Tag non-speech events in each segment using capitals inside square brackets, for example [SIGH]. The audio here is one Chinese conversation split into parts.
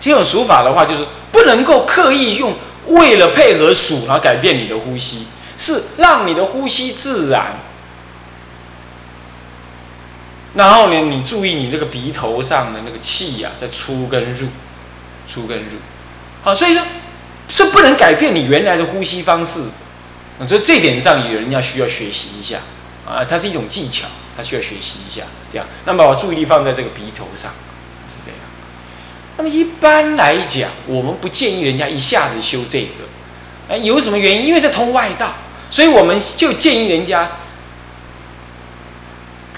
这种数法的话，就是不能够刻意用为了配合数，然后改变你的呼吸，是让你的呼吸自然。然后呢，你注意你这个鼻头上的那个气呀，在出跟入，出跟入。好，所以说是不能改变你原来的呼吸方式。啊，这这点上有人要需要学习一下啊，它是一种技巧，它需要学习一下。这样，那么把注意力放在这个鼻头上，是这样。那么一般来讲，我们不建议人家一下子修这个。哎，有什么原因？因为是通外道，所以我们就建议人家，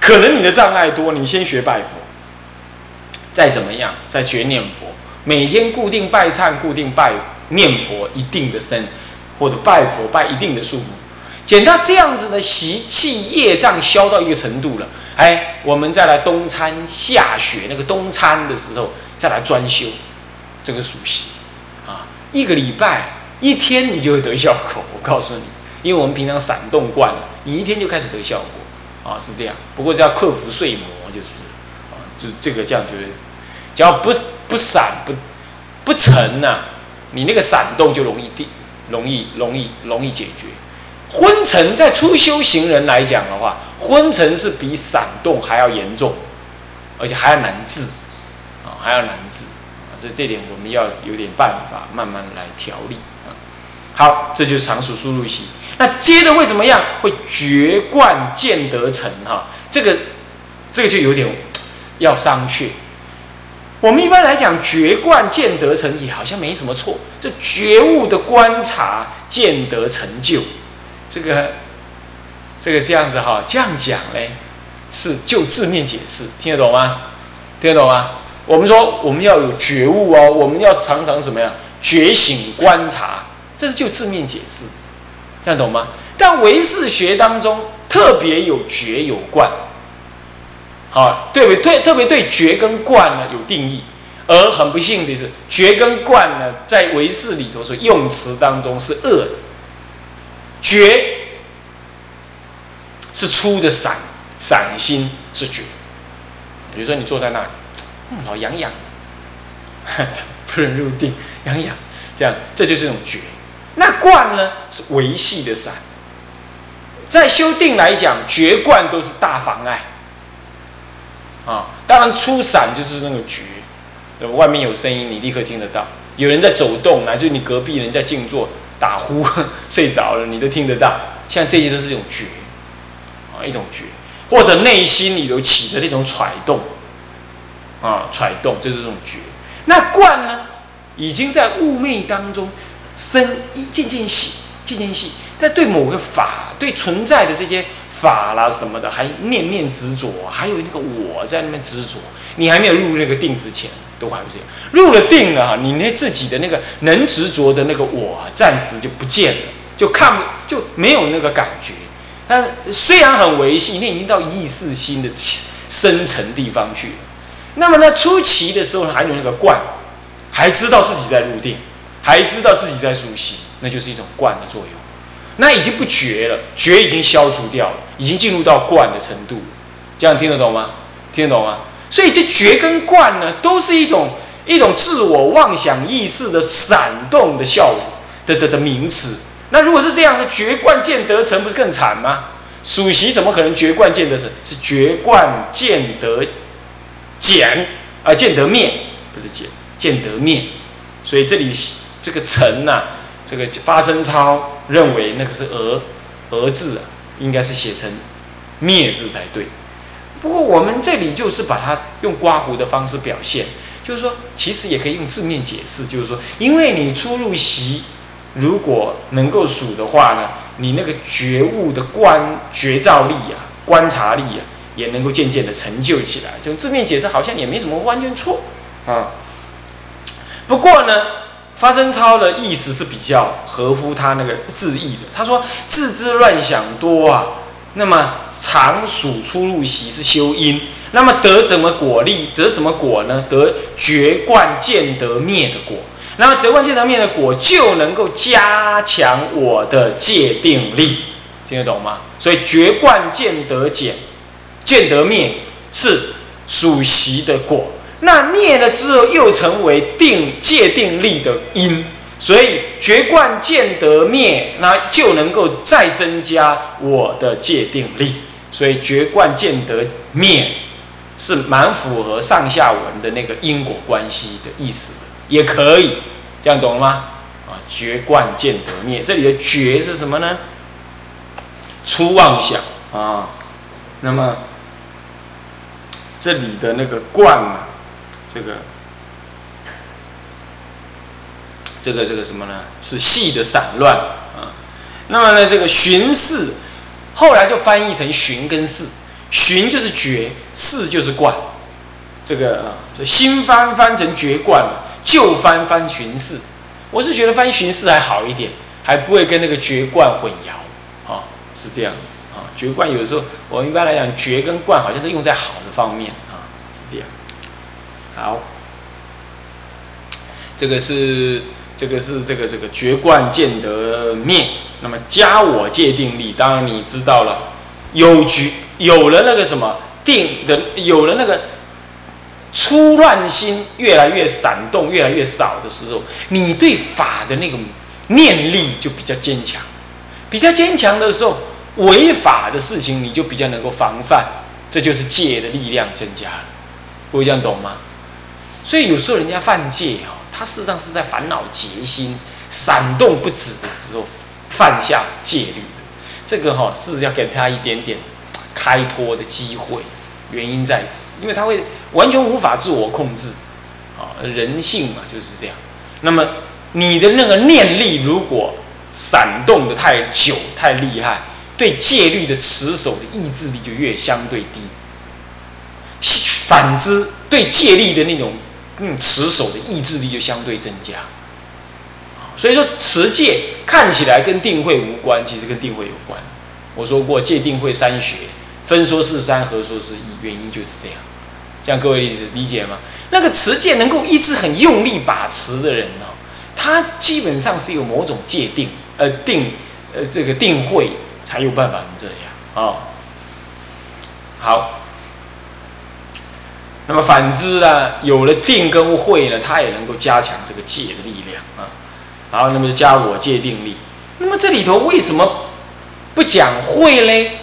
可能你的障碍多，你先学拜佛，再怎么样，再学念佛，每天固定拜忏、固定拜念佛一定的身。或者拜佛拜一定的数目，减到这样子的习气业障消到一个程度了，哎，我们再来冬参夏雪那个冬参的时候，再来专修这个属习啊，一个礼拜一天你就会得效果，我告诉你，因为我们平常闪动惯了，你一天就开始得效果啊，是这样。不过要克服睡魔就是啊，就这个这样就是，只要不不闪不不沉呐，你那个闪动就容易定。容易容易容易解决，昏沉在初修行人来讲的话，昏沉是比闪动还要严重，而且还要难治，还要难治，啊，这这点我们要有点办法慢慢来调理啊。好，这就是常熟输入习。那接着会怎么样？会绝冠见得成哈，这个这个就有点要商榷。我们一般来讲，绝冠见得成也好像没什么错。这觉悟的观察见得成就，这个这个这样子哈，这样讲嘞，是就字面解释，听得懂吗？听得懂吗？我们说我们要有觉悟哦，我们要常常怎么样觉醒观察，这是就字面解释，这样懂吗？但唯识学当中特别有觉有观。好，对不对？特别对觉跟观呢有定义，而很不幸的是，觉跟观呢在唯识里头说用词当中是恶的。觉是粗的散散心是觉，比如说你坐在那里，嗯，好痒痒，[LAUGHS] 不能入定，痒痒，这样这就是一种觉。那观呢是维系的散，在修定来讲，觉观都是大妨碍。啊，当然出散就是那个觉，外面有声音，你立刻听得到。有人在走动，乃至你隔壁人在静坐打呼 [LAUGHS] 睡着了，你都听得到。像这些都是一种觉，啊，一种觉，或者内心里头起的那种揣动，啊，揣动，就是这种觉。那观呢，已经在物昧当中生一渐渐细，渐渐细，但对某个法，对存在的这些。法啦什么的，还念念执着，还有那个我在那边执着。你还没有入那个定之前，都还不是入了定了，你那自己的那个能执着的那个我，暂时就不见了，就看就没有那个感觉。但虽然很维系，那已经到意识心的深层地方去了。那么呢，初期的时候还有那个惯，还知道自己在入定，还知道自己在熟悉，那就是一种惯的作用。那已经不觉了，觉已经消除掉了，已经进入到惯的程度，这样听得懂吗？听得懂吗？所以这觉跟惯呢，都是一种一种自我妄想意识的闪动的效果的的的名词。那如果是这样的，觉惯见得成，不是更惨吗？属习怎么可能觉惯见得成？是觉惯见得减啊，见得灭，不是减，见得灭。所以这里这个成呐。这个发声操认为那个是“俄”，“俄”字啊，应该是写成“灭”字才对。不过我们这里就是把它用刮胡的方式表现，就是说，其实也可以用字面解释，就是说，因为你出入习如果能够数的话呢，你那个觉悟的观觉照力啊、观察力啊，也能够渐渐的成就起来。就字面解释好像也没什么完全错啊。不过呢。发声操的意思是比较合乎他那个字义的。他说：“自知乱想多啊，那么常数出入习是修因，那么得怎么果力？得什么果呢？得绝观见得灭的果。那么绝观见得灭的果，就能够加强我的界定力。听得懂吗？所以绝观见得减，见得灭是属习的果。那灭了之后又成为定界定力的因，所以觉观见得灭，那就能够再增加我的界定力。所以觉观见得灭是蛮符合上下文的那个因果关系的意思的，也可以这样懂了吗？啊，觉观见得灭，这里的觉是什么呢？初妄想啊，那么这里的那个冠啊，这个这个这个什么呢？是细的散乱啊。那么呢，这个寻视，后来就翻译成寻跟视，寻就是绝，视就是冠。这个啊，这新翻翻成绝冠了，旧翻翻寻视。我是觉得翻寻视还好一点，还不会跟那个绝冠混淆啊。是这样啊，觉观有时候我一般来讲，觉跟观好像都用在好的方面啊，是这样。好，这个是这个是这个这个觉观见得灭，那么加我界定力，当然你知道了，有觉有了那个什么定的，有了那个粗乱心越来越闪动，越来越少的时候，你对法的那种念力就比较坚强。比较坚强的时候，违法的事情你就比较能够防范，这就是戒的力量增加了。会这样懂吗？所以有时候人家犯戒哈，他事实上是在烦恼结心、闪动不止的时候犯下戒律的。这个哈是要给他一点点开脱的机会，原因在此，因为他会完全无法自我控制啊，人性嘛就是这样。那么你的那个念力如果闪动的太久太厉害，对戒律的持守的意志力就越相对低。反之，对戒律的那种嗯持守的意志力就相对增加。所以说持戒看起来跟定慧无关，其实跟定慧有关。我说过戒定慧三学分说是三，合说是一，原因就是这样。这样各位理解理解吗？那个持戒能够一直很用力把持的人呢？他基本上是有某种界定，呃，定，呃，这个定慧才有办法能这样啊。好，那么反之呢，有了定跟会呢，它也能够加强这个戒的力量啊。好，那么就加我戒定力。那么这里头为什么不讲会嘞？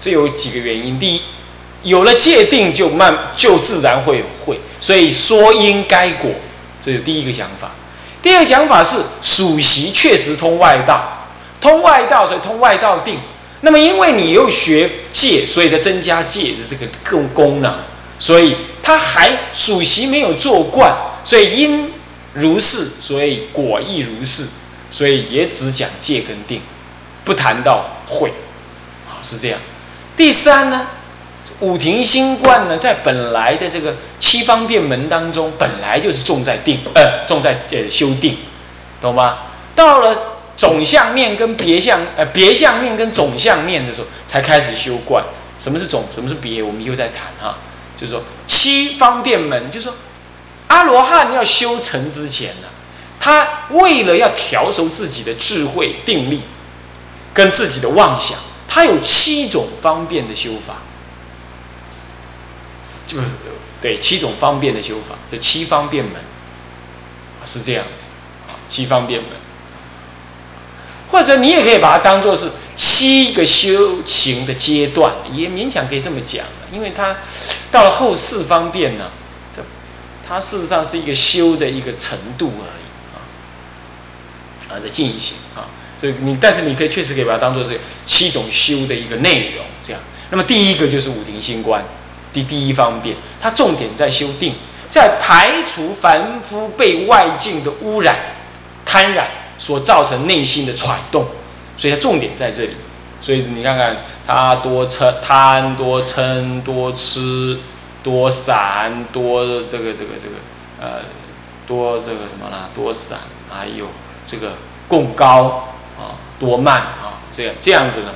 这有几个原因。第一，有了界定就慢，就自然会有会，所以说因该果。这是第一个讲法，第二个讲法是属习确实通外道，通外道所以通外道定。那么因为你又学戒，所以在增加戒的这个功功能，所以他还属习没有做惯，所以因如是，所以果亦如是，所以也只讲戒跟定，不谈到会，啊是这样。第三呢？五庭新观呢，在本来的这个七方便门当中，本来就是重在定，呃，重在呃修定，懂吗？到了总相念跟别相，呃，别相念跟总相念的时候，才开始修观。什么是总？什么是别？我们以后再谈哈。就是说七方便门，就是说阿罗汉要修成之前呢，他为了要调熟自己的智慧定力，跟自己的妄想，他有七种方便的修法。就是对七种方便的修法，就七方便门，是这样子啊，七方便门，或者你也可以把它当做是七个修行的阶段，也勉强可以这么讲因为它到了后四方便呢，这它事实上是一个修的一个程度而已啊，啊的进行啊，所以你但是你可以确实可以把它当做是七种修的一个内容这样。那么第一个就是五庭星观。第第一方面，它重点在修定，在排除凡夫被外境的污染、贪染所造成内心的揣动，所以它重点在这里。所以你看看，他多嗔、贪、多嗔、多吃、多散、多这个这个这个呃，多这个什么啦？多散，还有这个共高啊，多慢啊，这样这样子呢，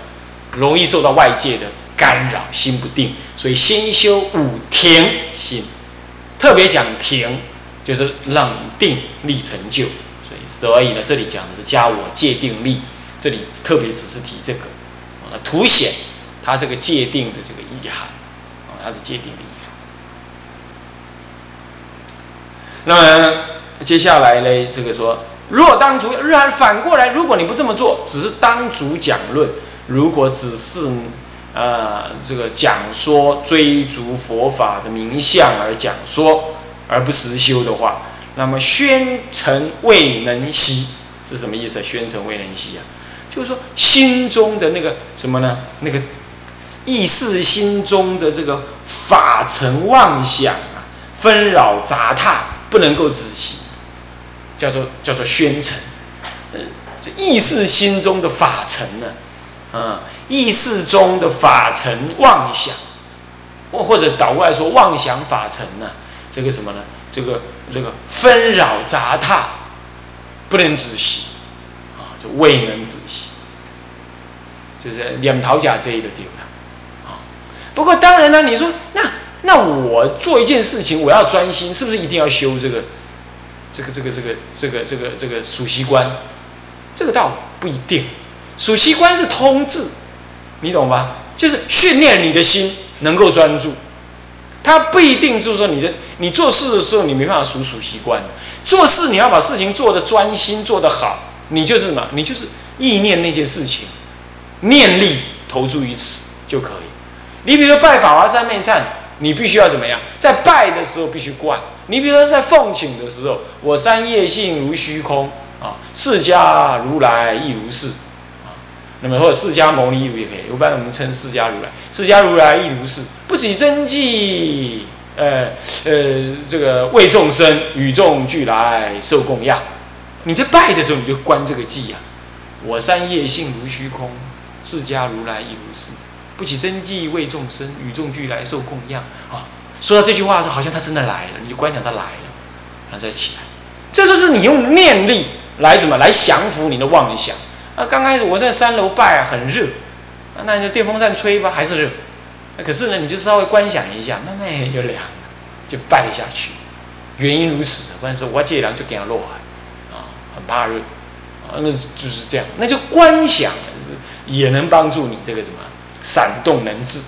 容易受到外界的。干扰心不定，所以先修五停心，特别讲停，就是冷定力成就。所以，呢，这里讲的是加我界定力，这里特别只是提这个，啊，凸显它这个界定的这个意涵，啊，它是界定的意涵。那么接下来呢，这个说，若当主，然反过来，如果你不这么做，只是当主讲论，如果只是啊这个讲说追逐佛法的名相而讲说，而不实修的话，那么宣城未能息是什么意思？宣城未能息啊，就是说心中的那个什么呢？那个意识心中的这个法尘妄想啊，纷扰杂沓。不能够仔细，叫做叫做宣城，呃，这意识心中的法尘呢，啊，意识中的法尘妄想，或或者倒过来说妄想法尘呢，这个什么呢？这个这个纷扰杂沓，不能仔细，啊，就未能仔细，就是两桃甲这一个地方，啊，不过当然呢，你说那。那我做一件事情，我要专心，是不是一定要修这个、这个、这个、这个、这个、这个、这个数息观？这个倒不一定。数息观是通智，你懂吧？就是训练你的心能够专注。它不一定是说你的你做事的时候你没办法数数习惯。做事你要把事情做得专心，做得好，你就是什么？你就是意念那件事情，念力投注于此就可以。你比如说拜法华三昧忏。你必须要怎么样？在拜的时候必须观。你比如说在奉请的时候，我三业性如虚空啊，释迦如来亦如是。那么或者释迦牟尼如也可以，一般我们称释迦如来。释迦如来亦如是，不起真迹，呃呃，这个为众生与众俱来受供养。你在拜的时候，你就观这个记呀。我三业性如虚空，释迦如来亦如是。不起真迹为众生，与众俱来受供养啊！说到这句话的时候，好像他真的来了，你就观想他来了，然后再起来。这就是你用念力来怎么来降服你的妄想啊！刚开始我在三楼拜啊，很热，那就电风扇吹吧，还是热。可是呢，你就稍微观想一下，慢慢就凉了，就拜下去。原因如此，关键是我借凉就给他落海啊，很怕热啊，那就是这样。那就观想也能帮助你这个什么。闪动能治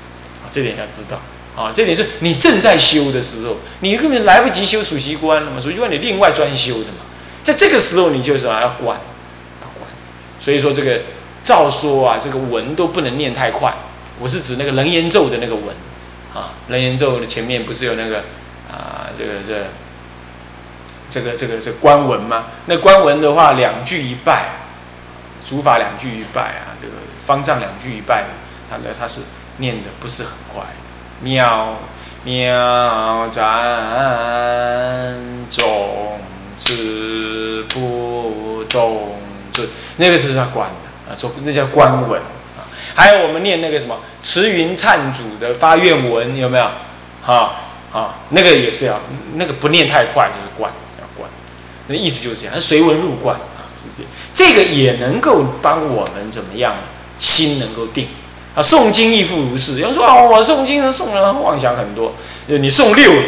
啊，这点要知道啊。这点是你正在修的时候，你根本来不及修数习观了嘛。数习观你另外专修的嘛，在这个时候你就是，要观。所以说这个照说啊，这个文都不能念太快。我是指那个楞严咒的那个文啊，楞严咒的前面不是有那个啊，这个这这个这个这官文吗？那官文的话，两句一拜，主法两句一拜啊，这个方丈两句一拜。他的，他是念的不是很快，妙妙赞种子不动那个是他关的啊，说那叫关文啊。还有我们念那个什么慈云忏祖的发愿文，有没有？哈啊，那个也是要，那个不念太快就是关，要关。那意思就是这样，随文入观啊，是这，这个也能够帮我们怎么样，心能够定。啊，诵经亦复如是。有人说啊，我诵经诵了妄想很多。你诵六了，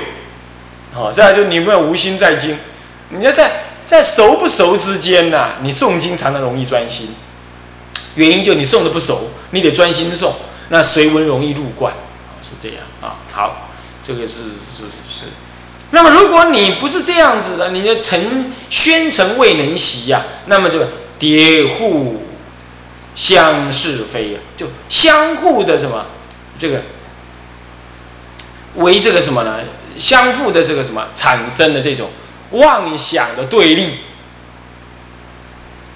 好，再来就你有没有无心在经？你要在在熟不熟之间呐，你诵经常常容易专心。原因就你诵的不熟，你得专心诵，那随文容易入观，是这样啊。好，这个是是是。那么如果你不是这样子的，你的成宣成未能习呀，那么就叠户。相是非，就相互的什么，这个为这个什么呢？相互的这个什么产生的这种妄想的对立，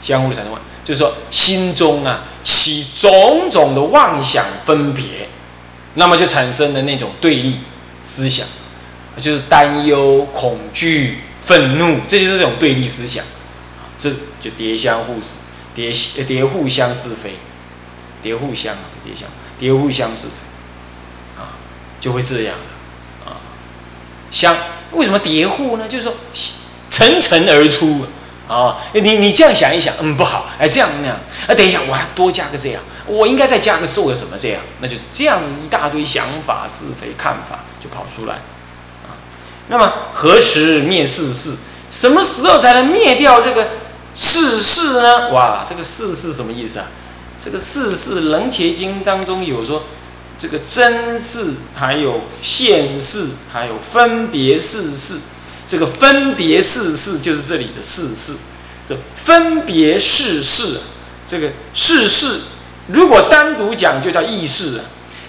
相互产生妄，就是说心中啊起种种的妄想分别，那么就产生了那种对立思想，就是担忧、恐惧、愤怒，这就是这种对立思想，这就叠相互死。叠叠互相是非，叠互相叠相叠互相是非，啊，就会这样啊。相为什么叠互呢？就是说层层而出啊。你你这样想一想，嗯，不好，哎，这样那样，啊，等一下，我还多加个这样，我应该再加个受个什么这样，那就是这样子一大堆想法是非看法就跑出来啊。那么何时灭世事？什么时候才能灭掉这个？世事呢？哇，这个世是什么意思啊？这个世事《楞伽经》当中有说，这个真事，还有现世，还有分别世事。这个分别事事就是这里的事事，这分别事事，这个事事如果单独讲就叫意识啊。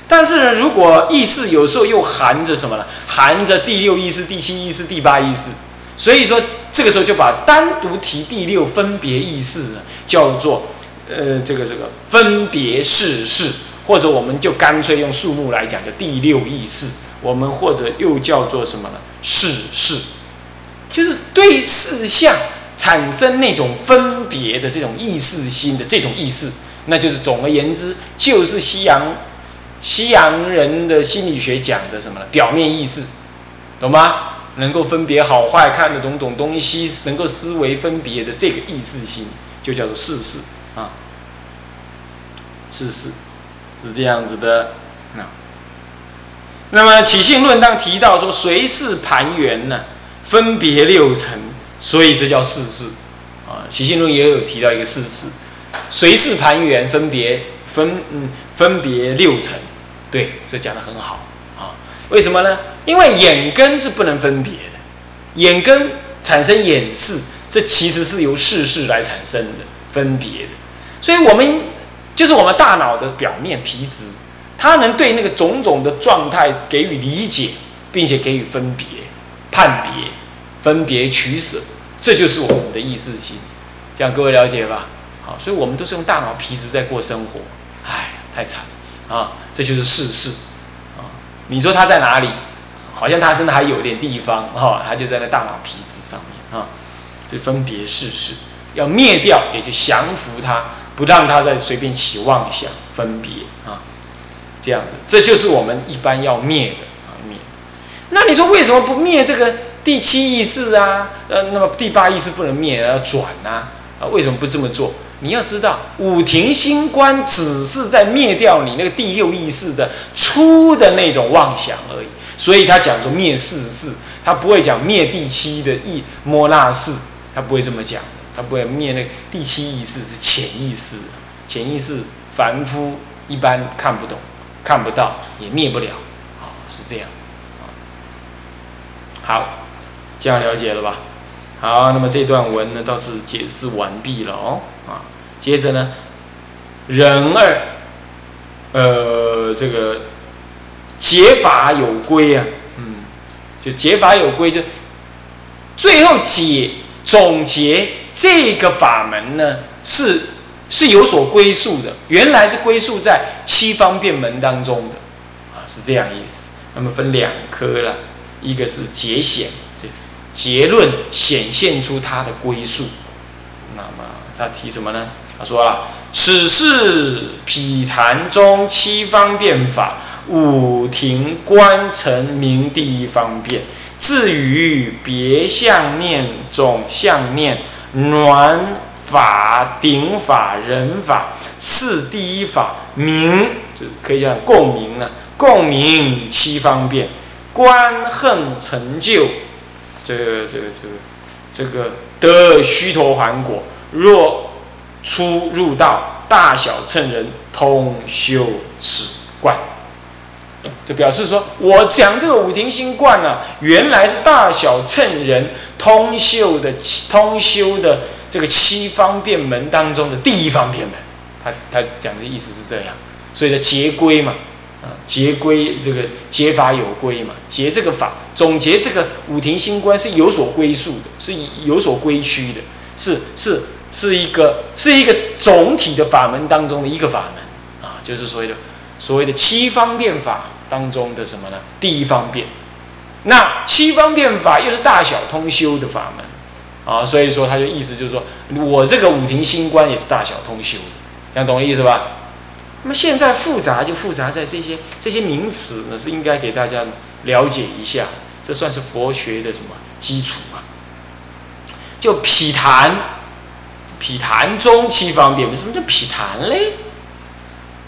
但是呢，如果意识有时候又含着什么呢？含着第六意识、第七意识、第八意识，所以说这个时候就把单独提第六分别意识呢，叫做呃这个这个分别事事，或者我们就干脆用数目来讲，叫第六意识。我们或者又叫做什么呢？世事，就是对事项产生那种分别的这种意识心的这种意识，那就是总而言之，就是西洋。西洋人的心理学讲的什么呢？表面意识，懂吗？能够分别好坏，看得懂懂东西，能够思维分别的这个意识心，就叫做世事啊。事事是这样子的。那那么起信论当提到说，随事盘圆呢，分别六层，所以这叫事事啊。起信论也有提到一个事事，随事盘圆，分别分嗯分别六层。对，这讲的很好啊。为什么呢？因为眼根是不能分别的，眼根产生眼视，这其实是由视视来产生的分别的。所以，我们就是我们大脑的表面皮质，它能对那个种种的状态给予理解，并且给予分别、判别、分别取舍，这就是我们的意识心。这样各位了解吧？好，所以我们都是用大脑皮质在过生活。唉，太惨。啊，这就是世事啊！你说它在哪里？好像它真的还有点地方哈，它就在那大脑皮质上面啊。就分别世事，要灭掉，也就降服它，不让他再随便起妄想分别啊。这样的，这就是我们一般要灭的啊灭。那你说为什么不灭这个第七意识啊？呃，那么第八意识不能灭，要转呐？啊，为什么不这么做？你要知道，五庭星官只是在灭掉你那个第六意识的初的那种妄想而已，所以他讲说灭四事，他不会讲灭第七的意摩那事，他不会这么讲，他不会灭那第七意识是潜意识，潜意识凡夫一般看不懂、看不到，也灭不了，啊，是这样，啊好，这样了解了吧？好，那么这段文呢，倒是解释完毕了哦，啊。接着呢，人二，呃，这个解法有归啊，嗯，就解法有归，就最后解总结这个法门呢，是是有所归宿的，原来是归宿在七方便门当中的，啊，是这样意思。那么分两科了，一个是结显，就结论显现出它的归宿。那么他提什么呢？他说啊，此是毗昙中七方便法，五庭观成名第一方便。至于别相念、总相念、暖法、顶法、人法，是第一法名，就可以讲共鸣了。共鸣七方便，观恨成就，这个这个这个这个得须陀洹果。若出入道，大小乘人通修此观，就表示说，我讲这个五庭心观呢，原来是大小乘人通修的通修的这个七方便门当中的第一方便门。他他讲的意思是这样，所以叫结归嘛，啊，结归这个结法有归嘛，结这个法，总结这个五庭心观是有所归宿的，是有所归趋的，是是。是一个是一个总体的法门当中的一个法门啊，就是所谓的所谓的七方便法当中的什么呢？第一方便。那七方便法又是大小通修的法门啊，所以说他就意思就是说我这个五庭心观也是大小通修的，这样懂我意思吧？那么现在复杂就复杂在这些这些名词呢，是应该给大家了解一下，这算是佛学的什么基础嘛？就毗昙。毗昙中七方便，什么叫毗昙嘞？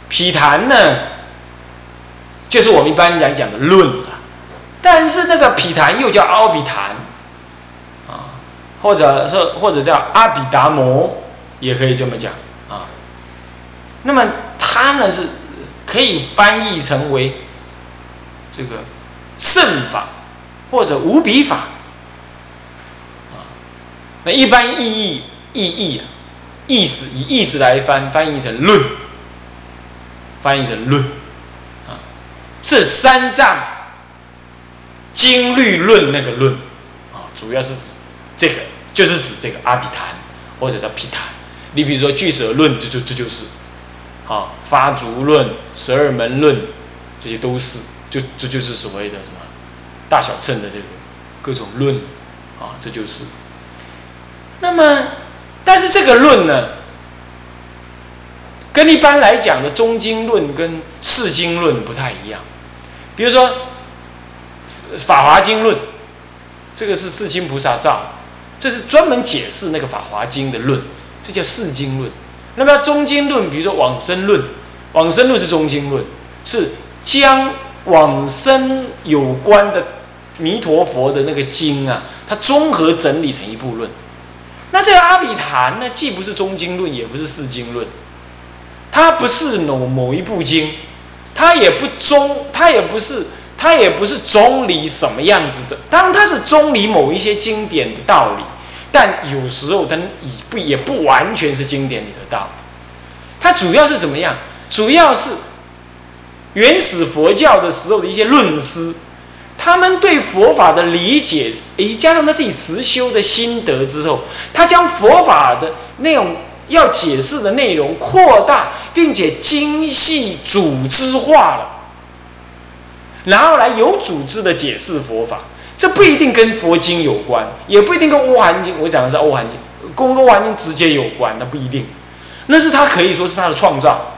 毗昙呢，就是我们一般来讲的论了。但是那个毗昙又叫阿毗昙啊，或者说或者叫阿毗达摩，也可以这么讲啊。那么它呢是可以翻译成为这个圣法或者无比法啊那一般意义意义啊，意思以意思来翻，翻译成论，翻译成论，是三藏经律论那个论，啊，主要是指这个，就是指这个阿毗昙或者叫毗昙。你比如说俱舍论，这就这就是，啊，发足论、十二门论，这些都是，就这就是所谓的什么大小乘的这个各种论，啊，这就是。那么，但是这个论呢，跟一般来讲的中经论跟释经论不太一样。比如说《法华经论》，这个是世亲菩萨造，这是专门解释那个《法华经》的论，这叫释经论。那么中经论，比如说《往生论》，《往生论》是中经论，是将往生有关的弥陀佛的那个经啊，它综合整理成一部论。那这个阿毗昙呢，既不是中经论，也不是释经论，它不是某某一部经，他也不中，他也不是，他也不是中理什么样子的。当然，它是中理某一些经典的道理，但有时候他也不也不完全是经典里的道理。他主要是怎么样？主要是原始佛教的时候的一些论师。他们对佛法的理解，以加上他自己实修的心得之后，他将佛法的那种要解释的内容扩大，并且精细组织化了，然后来有组织的解释佛法。这不一定跟佛经有关，也不一定跟《欧含经》。我讲的是《欧含经》，跟《欧含经》直接有关，那不一定。那是他可以说是他的创造，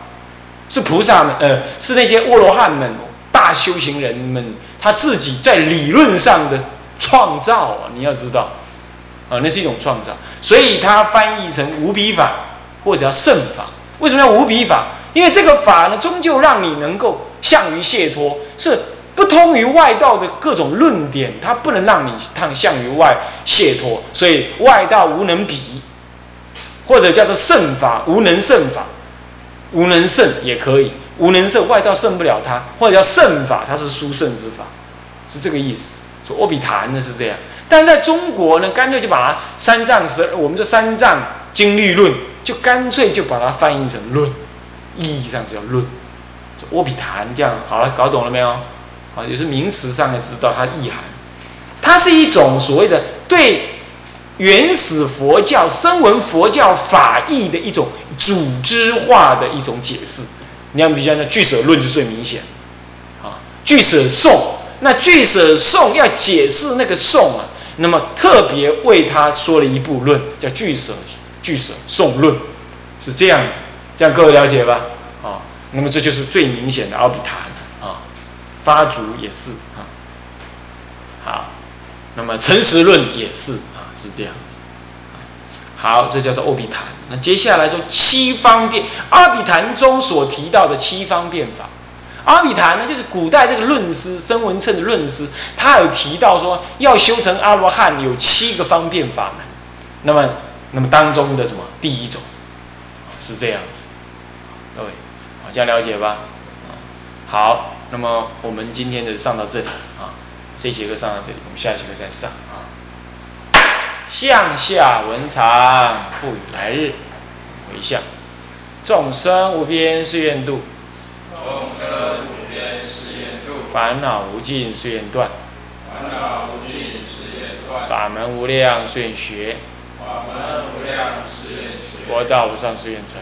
是菩萨们，呃，是那些阿罗汉们、大修行人们。他自己在理论上的创造啊，你要知道，啊，那是一种创造，所以它翻译成无比法或者叫圣法。为什么要无比法？因为这个法呢，终究让你能够向于解脱，是不通于外道的各种论点，它不能让你向向于外解脱，所以外道无能比，或者叫做圣法无能圣法，无能胜也可以。无能胜，外道胜不了他，或者叫胜法，它是殊胜之法，是这个意思。说阿比昙呢是这样，但在中国呢，干脆就把它三藏十，我们这三藏经律论，就干脆就把它翻译成论，意义上是叫论。阿比谈这样好了，搞懂了没有？啊，也是名词上的知道它意涵，它是一种所谓的对原始佛教声闻佛教法义的一种组织化的一种解释。你像比较那俱舍论就最明显，啊，俱舍颂，那俱舍颂要解释那个颂啊，那么特别为他说了一部论，叫俱舍俱舍颂论，是这样子，这样各位了解吧？啊，那么这就是最明显的奥比昙啊，发足也是啊，好，那么诚实论也是啊，是这样子，好，这叫做奥比昙。那接下来就七方便阿比昙中所提到的七方便法，阿比昙呢，就是古代这个论师声闻称的论师，他有提到说要修成阿罗汉有七个方便法门，那么那么当中的什么第一种是这样子，各位好，这样了解吧？好，那么我们今天的上到这里啊，这节课上到这里，我们下节课再上啊。向下文长，复以来日回向。众生无边誓愿度，众生无边誓愿度。烦恼无尽誓愿断，烦恼无尽誓愿断。法门无量誓愿学，法门无量誓愿学。佛道无上誓愿成，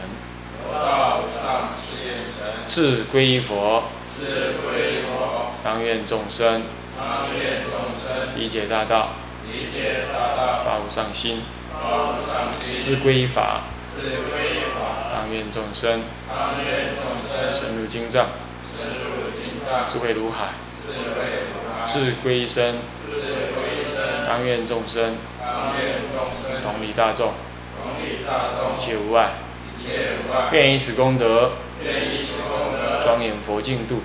佛道无上誓愿成。志归佛，志归佛。当愿众生，当愿众生。理解大道。发无上心，自归法，当愿众生。深入经藏，智慧如海，智归身，当愿众生同理大众，一切无碍，愿以此功德庄严佛净土，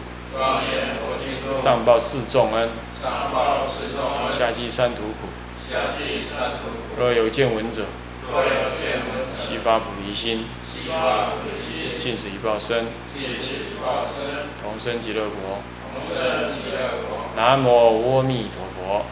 上报四重恩，下济三途苦。若有见闻者，悉发菩提心，尽此一报身，同生极乐国。南无阿弥陀佛。